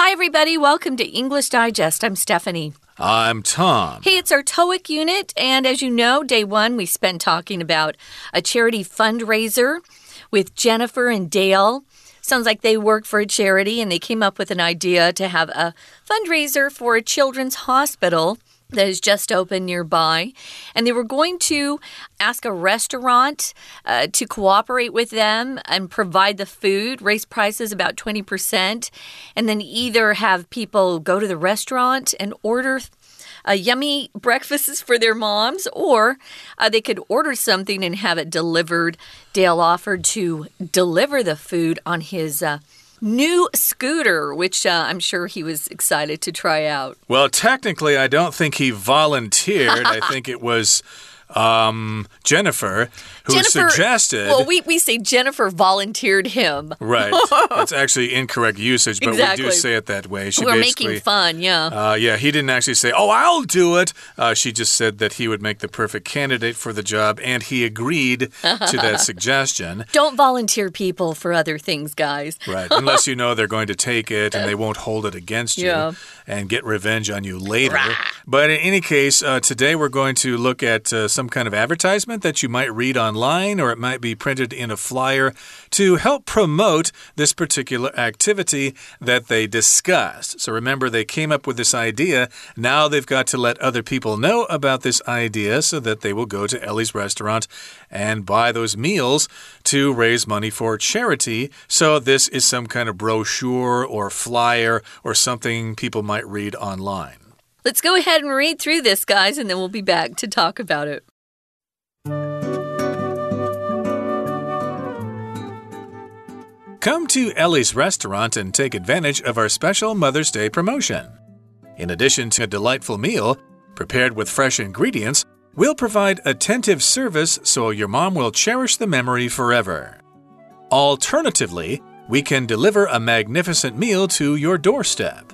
Hi, everybody. Welcome to English Digest. I'm Stephanie. I'm Tom. Hey, it's our TOEIC unit. And as you know, day one, we spent talking about a charity fundraiser with Jennifer and Dale. Sounds like they work for a charity and they came up with an idea to have a fundraiser for a children's hospital that is just opened nearby. And they were going to ask a restaurant uh, to cooperate with them and provide the food, raise prices about 20%, and then either have people go to the restaurant and order uh, yummy breakfasts for their moms, or uh, they could order something and have it delivered. Dale offered to deliver the food on his. Uh, new scooter, which uh, I'm sure he was excited to try out. Well, technically, I don't think he volunteered. I think it was um, Jennifer, who Jennifer, suggested. Well, we, we say Jennifer volunteered him. Right. That's actually incorrect usage, but Exactly. we do say it that way. She We're making fun, yeah. Uh, yeah, he didn't actually say, Oh, I'll do it. Uh, she just said that he would make the perfect candidate for the job, and he agreed to that suggestion. Don't volunteer people for other things, guys. Right. Unless you know they're going to take it and they won't hold it against you Yeah. and get revenge on you later. But in any case, uh, today we're going to look at uh, some kind of advertisement that you might read online or it might be printed in a flyer to help promote this particular activity that they discussed. So remember, they came up with this idea. Now they've got to let other people know about this idea so that they will go to Ellie's restaurant and buy those meals to raise money for charity. So this is some kind of brochure or flyer or something people might read online. Let's go ahead and read through this, guys, and then we'll be back to talk about it. Come to Ellie's restaurant and take advantage of our special Mother's Day promotion. In addition to a delightful meal, prepared with fresh ingredients, we'll provide attentive service so your mom will cherish the memory forever. Alternatively, we can deliver a magnificent meal to your doorstep.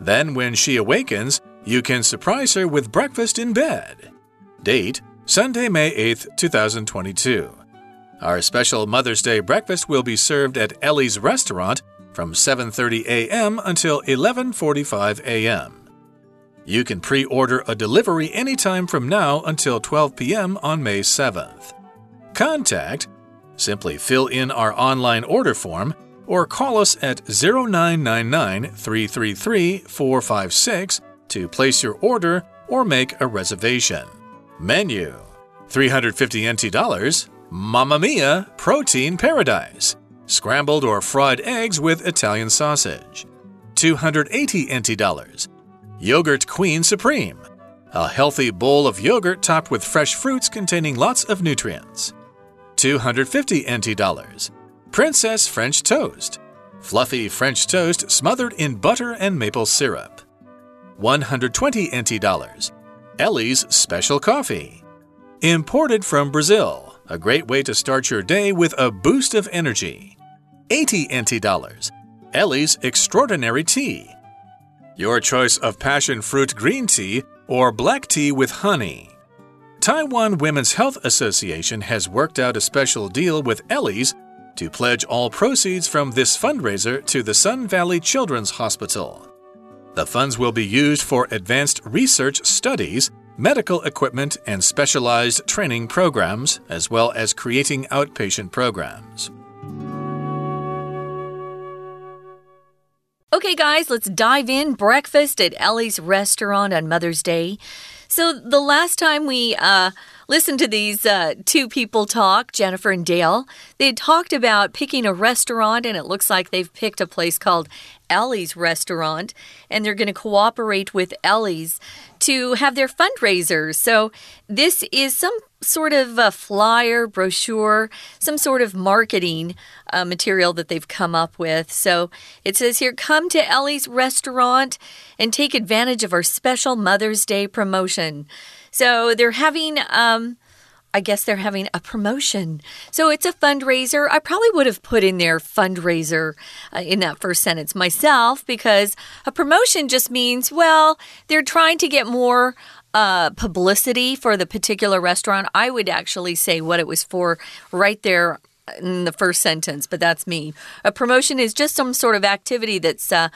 Then, when she awakens, you can surprise her with breakfast in bed. Date Sunday, May 8th, 2022. Our special Mother's Day breakfast will be served at Ellie's restaurant from 7:30 a.m. until 11:45 a.m. You can pre-order a delivery anytime from now until 12 p.m. on May 7th. Contact Simply fill in our online order form or call us at 0999 333 456 to place your order or make a reservation. Menu 350 NT dollars, Mamma Mia Protein Paradise, scrambled or fried eggs with Italian sausage. 280 NT dollars, Yogurt Queen Supreme, a healthy bowl of yogurt topped with fresh fruits containing lots of nutrients. 250 NT dollars. Princess French Toast. Fluffy French toast smothered in butter and maple syrup. 120 NT dollars. Ellie's Special Coffee. Imported from Brazil, a great way to start your day with a boost of energy. 80 NT dollars. Ellie's Extraordinary Tea. Your choice of passion fruit green tea or black tea with honey. Taiwan Women's Health Association has worked out a special deal with Ellie's to pledge all proceeds from this fundraiser to the Sun Valley Children's Hospital. The funds will be used for advanced research studies, medical equipment, and specialized training programs, as well as creating outpatient programs. Okay, guys, let's dive in. Breakfast at Ellie's restaurant on Mother's Day. So, the last time we uh, listened to these uh, two people talk, Jennifer and Dale, they talked about picking a restaurant, and it looks like they've picked a place called Ellie's Restaurant, and they're going to cooperate with Ellie's to have their fundraisers. So, this is some sort of a flyer, brochure, some sort of marketing uh, material that they've come up with. So it says here come to Ellie's restaurant and take advantage of our special Mother's Day promotion. So they're having. Um, I guess they're having a promotion. So it's a fundraiser. I probably would have put in there fundraiser uh, in that first sentence myself because a promotion just means, well, they're trying to get more uh, publicity for the particular restaurant. I would actually say what it was for right there in the first sentence, but that's me. A promotion is just some sort of activity that's uh,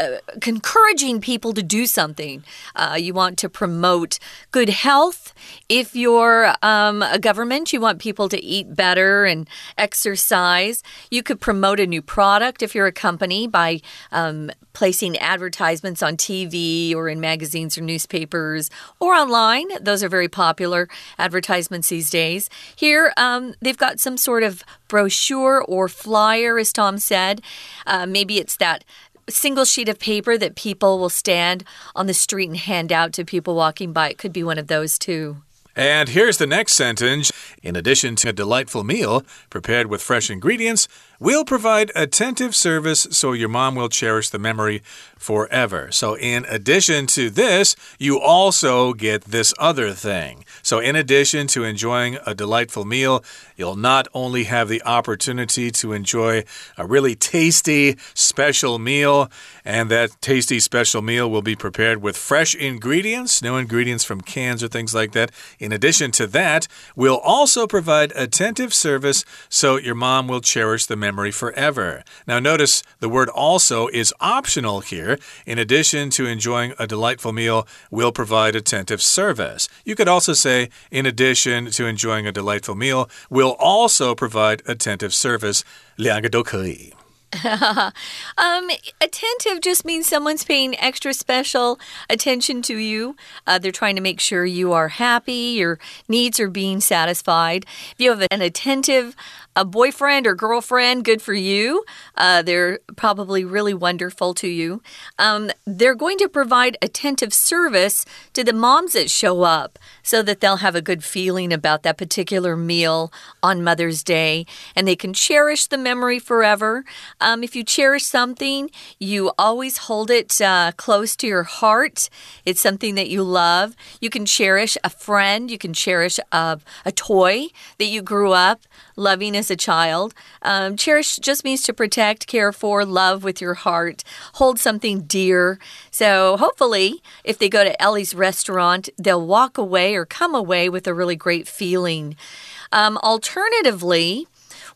uh, encouraging people to do something. Uh, you want to promote good health. If you're um, a government, you want people to eat better and exercise. You could promote a new product if you're a company by um, placing advertisements on TV or in magazines or newspapers or online. Those are very popular advertisements these days. Here, um, they've got some sort of brochure or flyer, as Tom said. Uh, maybe it's that single sheet of paper that people will stand on the street and hand out to people walking by. It could be one of those too. And here's the next sentence. In addition to a delightful meal prepared with fresh ingredients, We'll provide attentive service so your mom will cherish the memory forever. So, in addition to this, you also get this other thing. So, in addition to enjoying a delightful meal, you'll not only have the opportunity to enjoy a really tasty special meal, and that tasty special meal will be prepared with fresh ingredients, no ingredients from cans or things like that. In addition to that, we'll also provide attentive service so your mom will cherish the memory memory forever. Now, notice the word also is optional here. In addition to enjoying a delightful meal, we'll provide attentive service. You could also say, in addition to enjoying a delightful meal, we'll also provide attentive service. 两个都可以。um, attentive just means someone's paying extra special attention to you. Uh, they're trying to make sure you are happy, your needs are being satisfied. If you have an attentive a boyfriend or girlfriend, good for you. Uh, they're probably really wonderful to you. Um, they're going to provide attentive service to the moms that show up so that they'll have a good feeling about that particular meal on Mother's Day and they can cherish the memory forever. Um, if you cherish something, you always hold it uh, close to your heart. It's something that you love. You can cherish a friend, you can cherish a, a toy that you grew up loving as a child. Um, cherish just means to protect, care for, love with your heart, hold something dear. So hopefully, if they go to Ellie's restaurant, they'll walk away or come away with a really great feeling. Um, alternatively,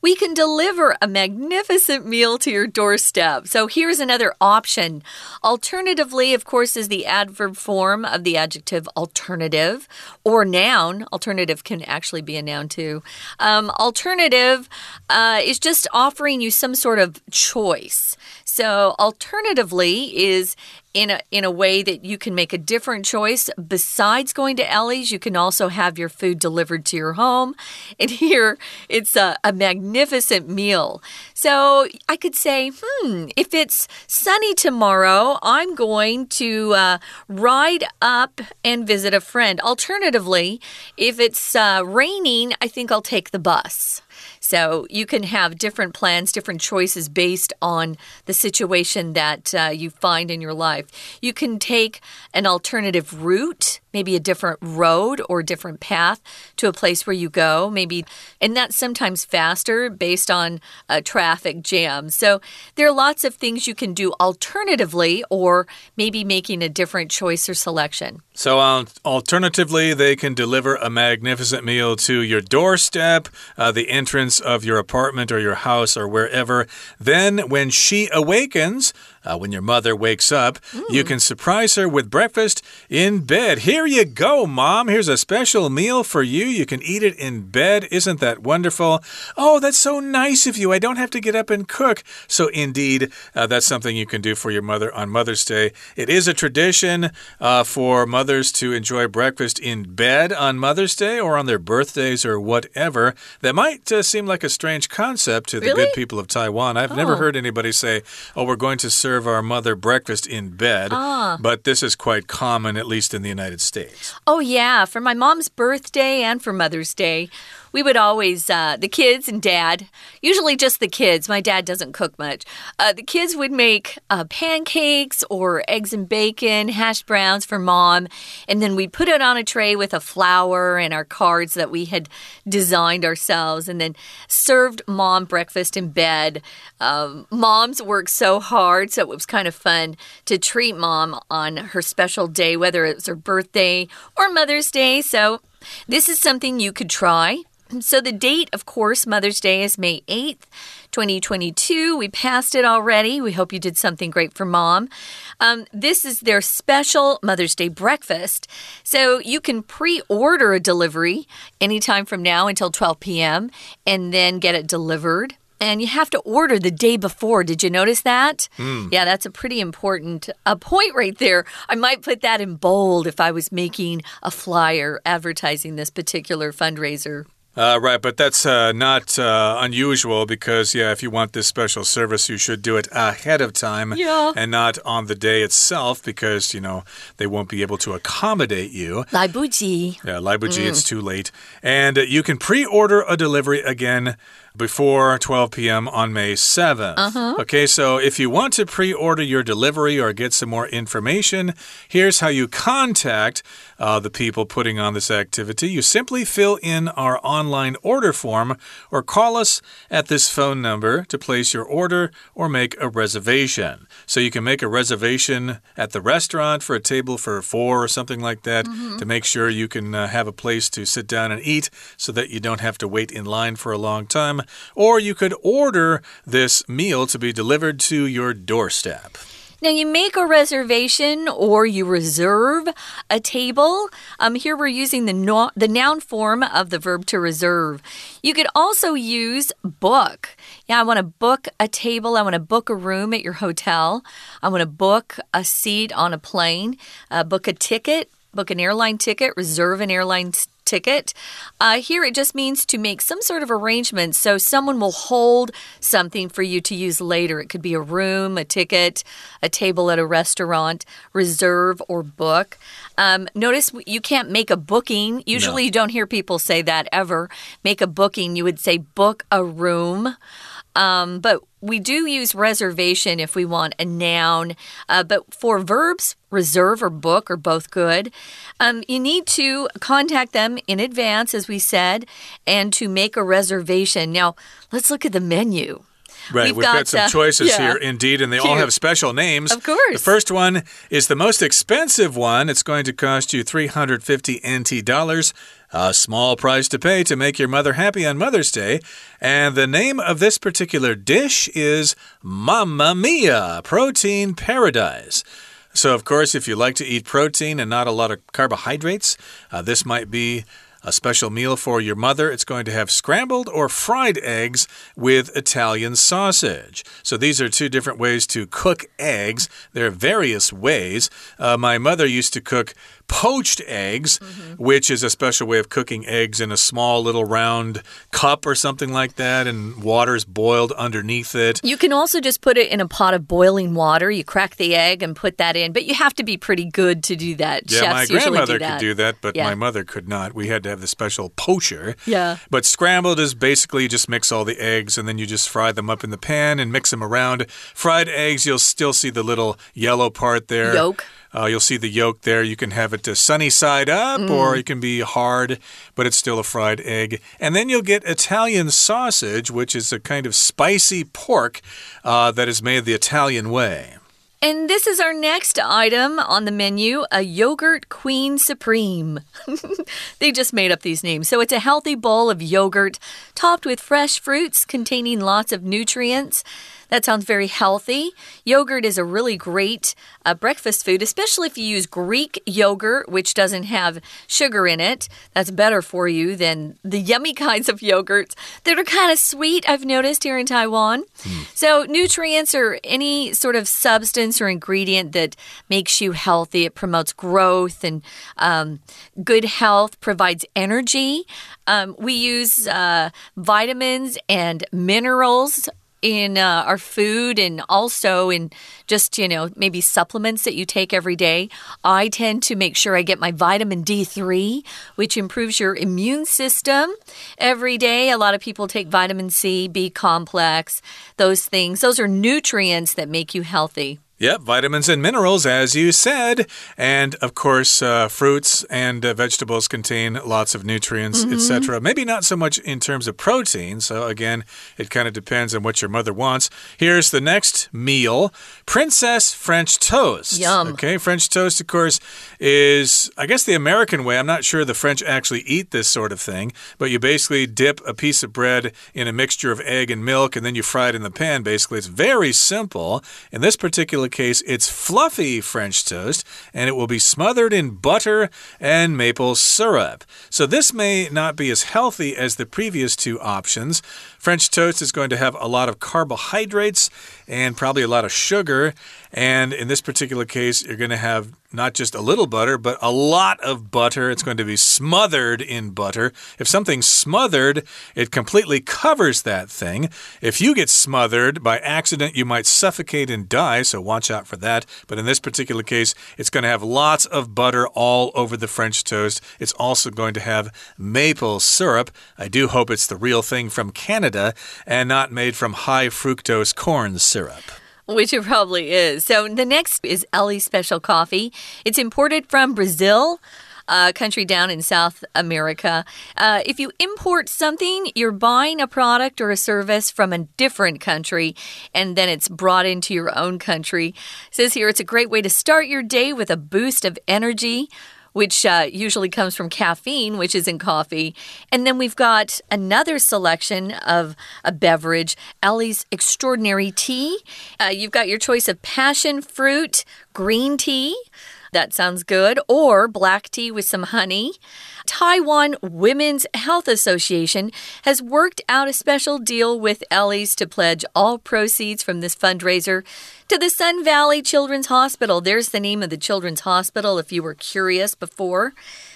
we can deliver a magnificent meal to your doorstep. So here's another option. Alternatively, of course, is the adverb form of the adjective alternative or noun. Alternative can actually be a noun too. Um, alternative uh, is just offering you some sort of choice. So, alternatively is in a in a way that you can make a different choice besides going to Ellie's. You can also have your food delivered to your home, and here it's a, a magnificent meal. So I could say, hmm, if it's sunny tomorrow, I'm going to uh, ride up and visit a friend. Alternatively, if it's uh, raining, I think I'll take the bus. So you can have different plans, different choices based on the situation that uh, you find in your life. You can take an alternative route maybe a different road or different path to a place where you go, maybe, and that's sometimes faster based on a traffic jam. So there are lots of things you can do alternatively, or maybe making a different choice or selection. So, uh, alternatively, they can deliver a magnificent meal to your doorstep, uh, the entrance of your apartment or your house or wherever. Then, when she awakens, uh, when your mother wakes up, mm. you can surprise her with breakfast in bed. Here you go, Mom. Here's a special meal for you. You can eat it in bed. Isn't that wonderful? Oh, that's so nice of you. I don't have to get up and cook. So, indeed, uh, that's something you can do for your mother on Mother's Day. It is a tradition uh, for mothers to enjoy breakfast in bed on Mother's Day or on their birthdays or whatever. That might uh, seem like a strange concept to the really? good people of Taiwan. I've oh. never heard anybody say, oh, we're going to serve serve our mother breakfast in bed, ah. but this is quite common, at least in the United States. Oh, yeah. For my mom's birthday and for Mother's Day, we would always, uh, the kids and dad, usually just the kids, my dad doesn't cook much, uh, the kids would make uh, pancakes or eggs and bacon, hash browns for mom, and then we'd put it on a tray with a flower and our cards that we had designed ourselves, and then served mom breakfast in bed. Um, moms work so hard, so it was kind of fun to treat mom on her special day, whether it was her birthday or Mother's Day. So This is something you could try. So, the date, of course, Mother's Day is May 8th, 2022. We passed it already. We hope you did something great for mom. Um, this is their special Mother's Day breakfast. So, you can pre order a delivery anytime from now until 12 p.m. and then get it delivered and you have to order the day before. Did you notice that? Mm. Yeah, that's a pretty important a point right there. I might put that in bold if I was making a flyer advertising this particular fundraiser. Uh, right, but that's uh, not uh, unusual because, yeah, if you want this special service, you should do it ahead of time yeah. and not on the day itself because, you know, they won't be able to accommodate you. Laibuji. Yeah, Laibuji, mm. it's too late. And you can pre order a delivery again before 12 p.m. on May 7th. Uh -huh. Okay, so if you want to pre order your delivery or get some more information, here's how you contact uh, the people putting on this activity. You simply fill in our online order form or call us at this phone number to place your order or make a reservation. So you can make a reservation at the restaurant for a table for four or something like that mm -hmm. to make sure you can uh, have a place to sit down and eat so that you don't have to wait in line for a long time. Or you could order this meal to be delivered to your doorstep. Now, you make a reservation or you reserve a table. Um, here we're using the, no the noun form of the verb to reserve. You could also use book. Yeah, I want to book a table. I want to book a room at your hotel. I want to book a seat on a plane, uh, book a ticket, book an airline ticket, reserve an airline ticket. Uh, here it just means to make some sort of arrangement so someone will hold something for you to use later. It could be a room, a ticket, a table at a restaurant, reserve or book. Um, notice you can't make a booking. Usually no. you don't hear people say that ever. Make a booking, you would say book a room. Um, but we do use reservation if we want a noun. Uh, but for verbs, reserve or book are both good. Um, you need to contact them in advance, as we said, and to make a reservation. Now, let's look at the menu. Right, we've, we've got, got, some uh, choices yeah. here indeed, and they Cute. all have special names. Of course. The first one is the most expensive one. It's going to cost you 350 NT dollars. A small price to pay to make your mother happy on Mother's Day. And the name of this particular dish is Mamma Mia Protein Paradise. So, of course, if you like to eat protein and not a lot of carbohydrates, uh, this might be a special meal for your mother. It's going to have scrambled or fried eggs with Italian sausage. So these are two different ways to cook eggs. There are various ways. Uh, my mother used to cook poached eggs, mm -hmm. which is a special way of cooking eggs in a small little round cup or something like that, and water's boiled underneath it. You can also just put it in a pot of boiling water. You crack the egg and put that in, but you have to be pretty good to do that. Yeah, Chefs my grandmother do could do that, but yeah. my mother could not. We had to have the special poacher. Yeah. But scrambled is basically you just mix all the eggs and then you just fry them up in the pan and mix them around. Fried eggs, you'll still see the little yellow part there. Yolk. Uh, you'll see the yolk there. You can have it sunny side up mm. or it can be hard, but it's still a fried egg. And then you'll get Italian sausage, which is a kind of spicy pork uh, that is made the Italian way. And this is our next item on the menu a yogurt queen supreme. they just made up these names. So it's a healthy bowl of yogurt topped with fresh fruits containing lots of nutrients. That sounds very healthy. Yogurt is a really great uh, breakfast food, especially if you use Greek yogurt, which doesn't have sugar in it. That's better for you than the yummy kinds of yogurts that are kind of sweet, I've noticed here in Taiwan. Mm. So, nutrients or any sort of substance or ingredient that makes you healthy, it promotes growth and um, good health, provides energy. Um, we use uh, vitamins and minerals in uh, our food and also in just, you know, maybe supplements that you take every day. I tend to make sure I get my vitamin D3, which improves your immune system every day. A lot of people take vitamin C, B complex, those things. Those are nutrients that make you healthy. Yep, vitamins and minerals, as you said. And of course, uh, fruits and uh, vegetables contain lots of nutrients, mm -hmm. etc. Maybe not so much in terms of protein. So, again, it kind of depends on what your mother wants. Here's the next meal Princess French toast. Yum. Okay, French toast, of course, is, I guess, the American way. I'm not sure the French actually eat this sort of thing, but you basically dip a piece of bread in a mixture of egg and milk, and then you fry it in the pan. Basically, it's very simple. In this particular particular case, it's fluffy French toast, and it will be smothered in butter and maple syrup. So this may not be as healthy as the previous two options. French toast is going to have a lot of carbohydrates and probably a lot of sugar. And in this particular case, you're going to have not just a little butter, but a lot of butter. It's going to be smothered in butter. If something's smothered, it completely covers that thing. If you get smothered by accident, you might suffocate and die, so watch out for that. But in this particular case, it's going to have lots of butter all over the French toast. It's also going to have maple syrup. I do hope it's the real thing from Canada and not made from high fructose corn syrup. Which it probably is. So the next is Ellie Special Coffee. It's imported from Brazil. A country down in South America. Uh, if you import something, you're buying a product or a service from a different country, and then it's brought into your own country. It says here it's a great way to start your day with a boost of energy which uh, usually comes from caffeine, which is in coffee. And then we've got another selection of a beverage, Ellie's Extraordinary Tea. Uh, you've got your choice of passion fruit green tea. That sounds good. Or black tea with some honey. Taiwan Women's Health Association has worked out a special deal with Ellie's to pledge all proceeds from this fundraiser to the Sun Valley Children's Hospital. There's the name of the Children's Hospital if you were curious before.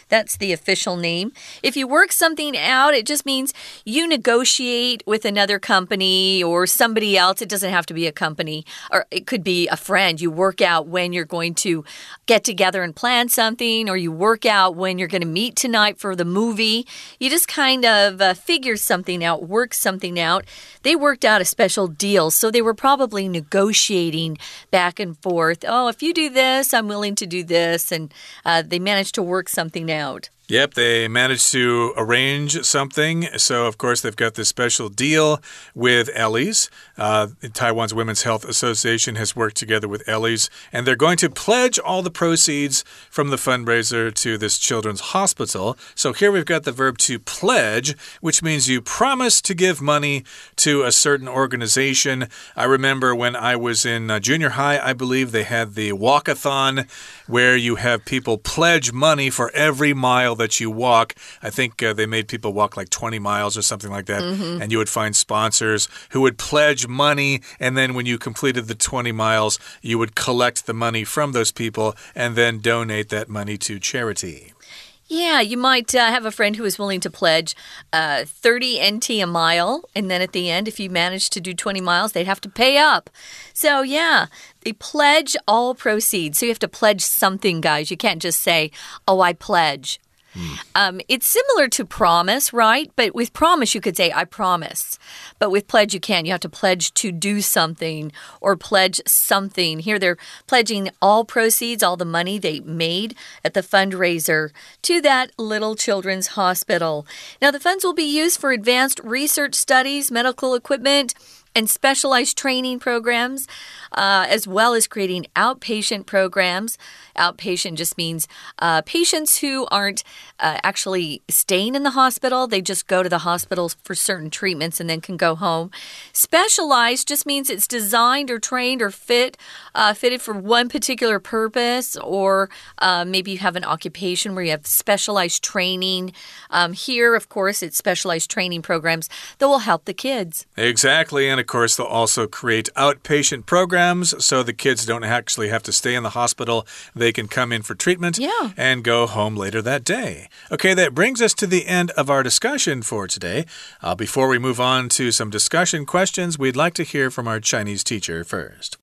That's the official name. If you work something out, it just means you negotiate with another company or somebody else. It doesn't have to be a company, or it could be a friend. You work out when you're going to get together and plan something, or you work out when you're going to meet tonight for the movie. You just kind of uh, figure something out, work something out. They worked out a special deal, so they were probably negotiating back and forth. Oh, if you do this, I'm willing to do this. And uh, they managed to work something out out. Yep, they managed to arrange something. So, of course, they've got this special deal with Ellie's. Uh, Taiwan's Women's Health Association has worked together with Ellie's, and they're going to pledge all the proceeds from the fundraiser to this children's hospital. So, here we've got the verb to pledge, which means you promise to give money to a certain organization. I remember when I was in uh, junior high, I believe they had the walkathon where you have people pledge money for every mile that you walk. I think uh, they made people walk like 20 miles or something like that. Mm -hmm. And you would find sponsors who would pledge money. And then when you completed the 20 miles, you would collect the money from those people and then donate that money to charity. Yeah, you might uh, have a friend who is willing to pledge uh, 30 NT a mile. And then at the end, if you manage to do 20 miles, they'd have to pay up. So, yeah, they pledge all proceeds. So you have to pledge something, guys. You can't just say, oh, I pledge. Um, it's similar to promise, right? But with promise, you could say, I promise. But with pledge, you can't. You have to pledge to do something or pledge something. Here, they're pledging all proceeds, all the money they made at the fundraiser to that little children's hospital. Now, the funds will be used for advanced research studies, medical equipment and specialized training programs, uh, as well as creating outpatient programs. Outpatient just means uh, patients who aren't uh, actually staying in the hospital, they just go to the hospital for certain treatments and then can go home. Specialized just means it's designed or trained or fit, uh, fitted for one particular purpose, or uh, maybe you have an occupation where you have specialized training. Um, here, of course, it's specialized training programs that will help the kids. Exactly. And course, they'll also create outpatient programs so the kids don't actually have to stay in the hospital. They can come in for treatment yeah. and go home later that day. Okay, that brings us to the end of our discussion for today. Uh, before we move on to some discussion questions, we'd like to hear from our Chinese teacher first.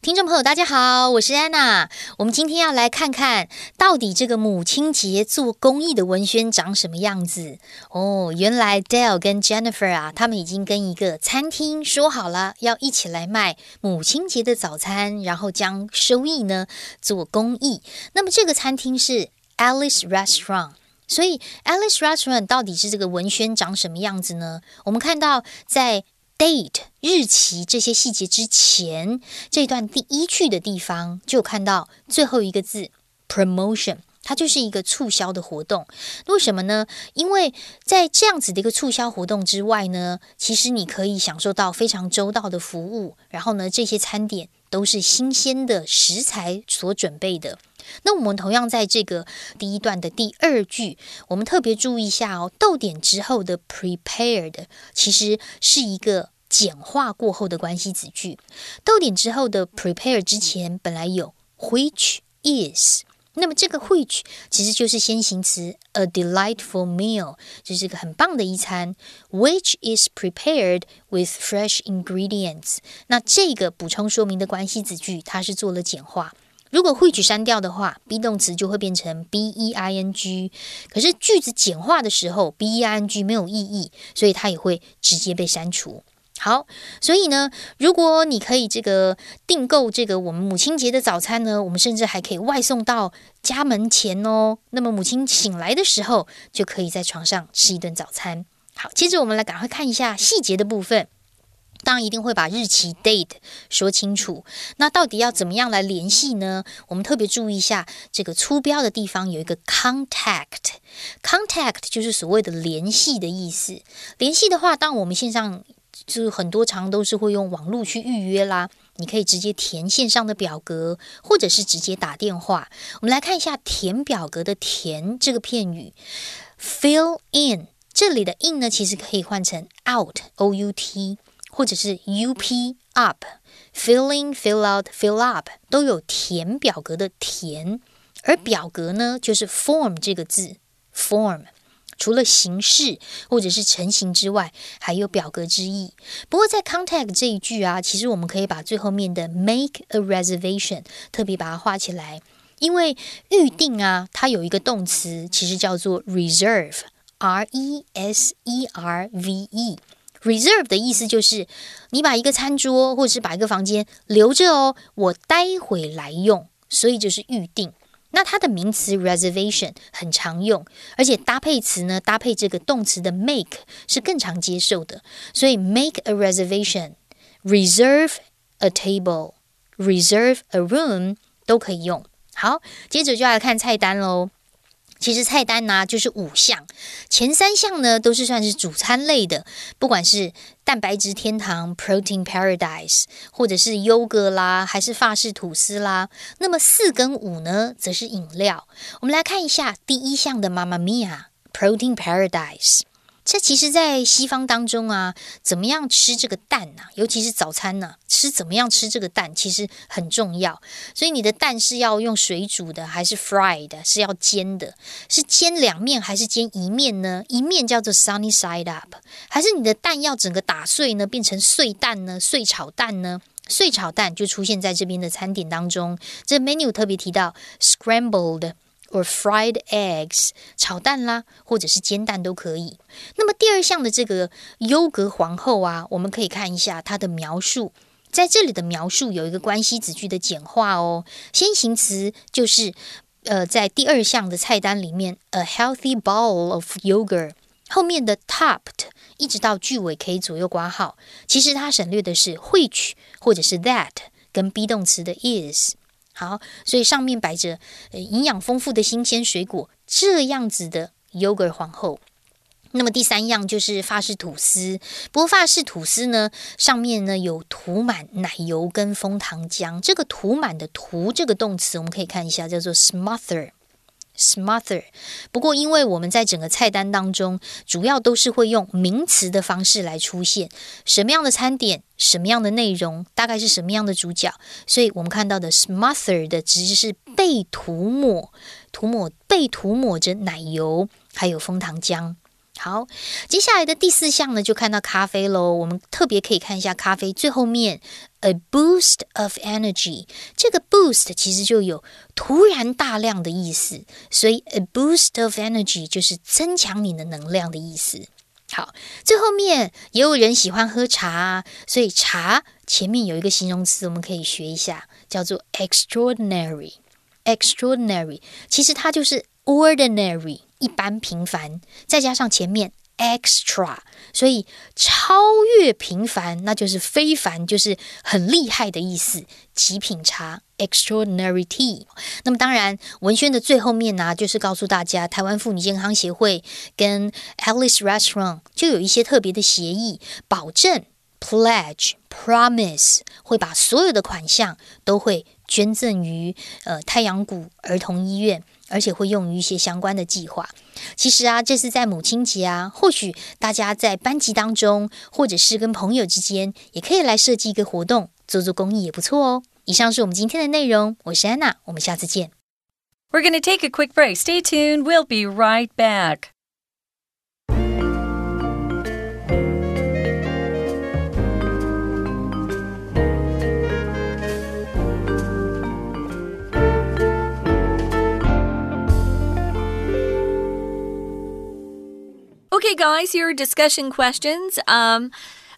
听众朋友，大家好，我是安娜。我们今天要来看看到底这个母亲节做公益的文宣长什么样子哦。原来 Dale 跟 Jennifer 啊，他们已经跟一个餐厅说好了，要一起来卖母亲节的早餐，然后将收益呢做公益。那么这个餐厅是 Alice Restaurant，所以 Alice Restaurant 到底是这个文宣长什么样子呢？我们看到在 date 日期这些细节之前，这段第一句的地方就看到最后一个字 promotion，它就是一个促销的活动。为什么呢？因为在这样子的一个促销活动之外呢，其实你可以享受到非常周到的服务。然后呢，这些餐点都是新鲜的食材所准备的。那我们同样在这个第一段的第二句，我们特别注意一下哦，逗点之后的 prepared 其实是一个简化过后的关系子句。逗点之后的 prepare 之前本来有 which is，那么这个 which 其实就是先行词 a delightful meal，就是一个很棒的一餐，which is prepared with fresh ingredients。那这个补充说明的关系子句，它是做了简化。如果 which 删掉的话，be 动词就会变成 be ing。可是句子简化的时候，be ing 没有意义，所以它也会直接被删除。好，所以呢，如果你可以这个订购这个我们母亲节的早餐呢，我们甚至还可以外送到家门前哦。那么母亲醒来的时候，就可以在床上吃一顿早餐。好，接着我们来赶快看一下细节的部分。当然一定会把日期 date 说清楚。那到底要怎么样来联系呢？我们特别注意一下这个粗标的地方有一个 contact，contact 就是所谓的联系的意思。联系的话，当我们线上就是很多常都是会用网络去预约啦，你可以直接填线上的表格，或者是直接打电话。我们来看一下填表格的填这个片语，fill in 这里的 in 呢，其实可以换成 out，o u t。或者是 U P up filling fill out fill up 都有填表格的填，而表格呢就是 form 这个字 form，除了形式或者是成型之外，还有表格之意。不过在 contact 这一句啊，其实我们可以把最后面的 make a reservation 特别把它画起来，因为预定啊，它有一个动词，其实叫做 reserve R E S E R V E。Reserve 的意思就是，你把一个餐桌或者是把一个房间留着哦，我待会来用，所以就是预定。那它的名词 reservation 很常用，而且搭配词呢，搭配这个动词的 make 是更常接受的。所以 make a reservation，reserve a table，reserve a room 都可以用。好，接着就要来看菜单喽。其实菜单呢就是五项，前三项呢都是算是主餐类的，不管是蛋白质天堂 （Protein Paradise） 或者是优格啦，还是法式吐司啦。那么四跟五呢，则是饮料。我们来看一下第一项的 Mamma Mia Protein Paradise。这其实，在西方当中啊，怎么样吃这个蛋呢？尤其是早餐呢，吃怎么样吃这个蛋，其实很重要。所以你的蛋是要用水煮的，还是 fried 是要煎的？是煎两面还是煎一面呢？一面叫做 sunny side up，还是你的蛋要整个打碎呢，变成碎蛋呢？碎炒蛋呢？碎炒蛋就出现在这边的餐点当中。这 menu 特别提到 scrambled。Or fried eggs 炒蛋啦，或者是煎蛋都可以。那么第二项的这个优格皇后啊，我们可以看一下它的描述。在这里的描述有一个关系子句的简化哦，先行词就是呃，在第二项的菜单里面，a healthy bowl of yogurt 后面的 topped 一直到句尾可以左右挂号。其实它省略的是 which 或者是 that 跟 be 动词的 is。好，所以上面摆着呃营养丰富的新鲜水果，这样子的 yogurt 皇后。那么第三样就是法式吐司，不过法式吐司呢，上面呢有涂满奶油跟枫糖浆。这个涂满的涂这个动词，我们可以看一下，叫做 smother。Smother，不过因为我们在整个菜单当中，主要都是会用名词的方式来出现什么样的餐点，什么样的内容，大概是什么样的主角，所以我们看到的 smother 的只是被涂抹、涂抹、被涂抹着奶油还有枫糖浆。好，接下来的第四项呢，就看到咖啡喽。我们特别可以看一下咖啡最后面，a boost of energy。这个 boost 其实就有突然大量的意思，所以 a boost of energy 就是增强你的能量的意思。好，最后面也有人喜欢喝茶，所以茶前面有一个形容词，我们可以学一下，叫做 extraordinary。extraordinary 其实它就是 ordinary。一般平凡，再加上前面 extra，所以超越平凡，那就是非凡，就是很厉害的意思。极品茶 extraordinary tea。那么当然，文宣的最后面呢，就是告诉大家，台湾妇女健康协会跟 Alice Restaurant 就有一些特别的协议，保证 pledge promise 会把所有的款项都会捐赠于呃太阳谷儿童医院。而且会用于一些相关的计划。其实啊，这是在母亲节啊，或许大家在班级当中，或者是跟朋友之间，也可以来设计一个活动，做做公益也不错哦。以上是我们今天的内容，我是安娜，我们下次见。We're gonna take a quick break. Stay tuned. We'll be right back. Okay, guys, here are discussion questions. Um,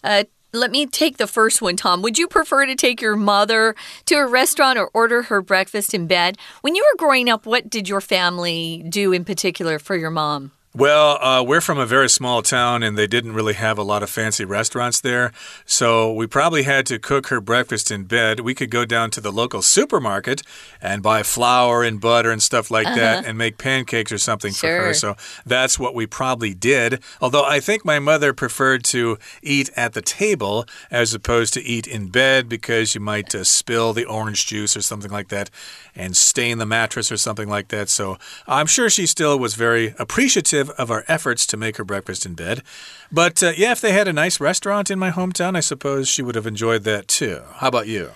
uh, let me take the first one, Tom. Would you prefer to take your mother to a restaurant or order her breakfast in bed? When you were growing up, what did your family do in particular for your mom? Well, uh, we're from a very small town and they didn't really have a lot of fancy restaurants there. So we probably had to cook her breakfast in bed. We could go down to the local supermarket and buy flour and butter and stuff like uh -huh. that uh-huh. and make pancakes or something sure. for her. So that's what we probably did. Although I think my mother preferred to eat at the table as opposed to eat in bed because you might uh, spill the orange juice or something like that and stain the mattress or something like that. So I'm sure she still was very appreciative appreciative of our efforts to make her breakfast in bed. But uh, yeah, if they had a nice restaurant in my hometown, I suppose she would have enjoyed that too. How about you?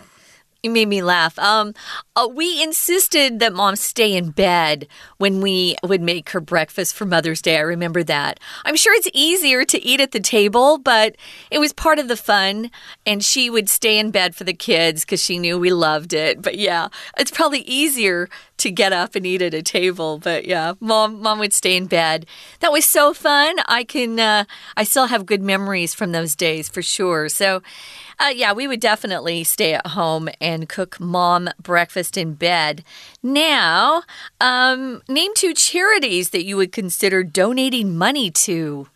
You made me laugh. Um, uh, we insisted that mom stay in bed when we would make her breakfast for Mother's Day. I remember that. I'm sure it's easier to eat at the table, but it was part of the fun. And she would stay in bed for the kids because she knew we loved it. But yeah, it's probably easier to get up and eat at a table. But yeah, mom, mom would stay in bed. That was so fun. I can, uh, I still have good memories from those days for sure. So, uh, yeah, we would definitely stay at home and cook mom breakfast in bed. Now, um, name two charities that you would consider donating money to.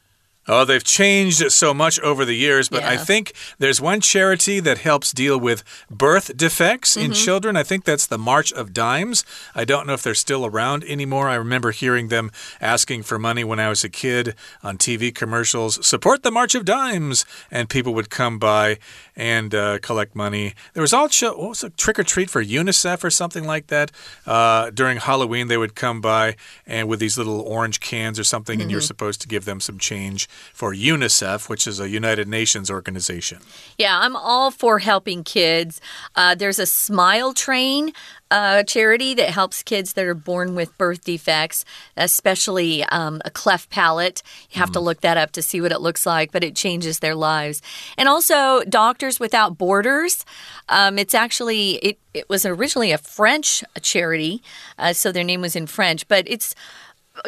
Oh, they've changed so much over the years, but yeah. I think there's one charity that helps deal with birth defects in mm -hmm. children. I think that's the March of Dimes. I don't know if they're still around anymore. I remember hearing them asking for money when I was a kid on TV commercials. Support the March of Dimes, and people would come by and uh, collect money. There was also what was a trick or treat for UNICEF or something like that. Uh, during Halloween, they would come by and with these little orange cans or something, mm -hmm. and you're mm-hmm. supposed to give them some change for UNICEF, which is a United Nations organization. Yeah, I'm all for helping kids. Uh, there's a smile train a charity that helps kids that are born with birth defects, especially um, a cleft palate. You have mm. to look that up to see what it looks like, but it changes their lives. And also, Doctors Without Borders. Um, it's actually it. It was originally a French charity, uh, so their name was in French, but it's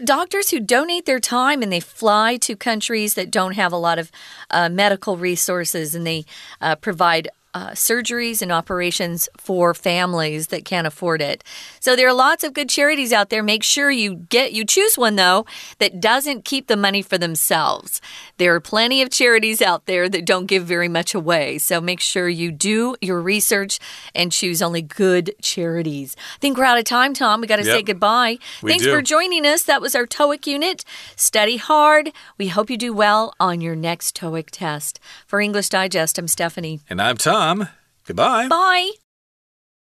doctors who donate their time and they fly to countries that don't have a lot of uh, medical resources and they uh, provide uh, surgeries and operations for families that can't afford it. So there are lots of good charities out there. Make sure you get you choose one though that doesn't keep the money for themselves. There are plenty of charities out there that don't give very much away. So make sure you do your research and choose only good charities. I think we're out of time, Tom. We got to yep. say goodbye. We Thanks do. for joining us. That was our TOEIC unit. Study hard. We hope you do well on your next TOEIC test. For English Digest, I'm Stephanie. And I'm Tom. Goodbye. Bye.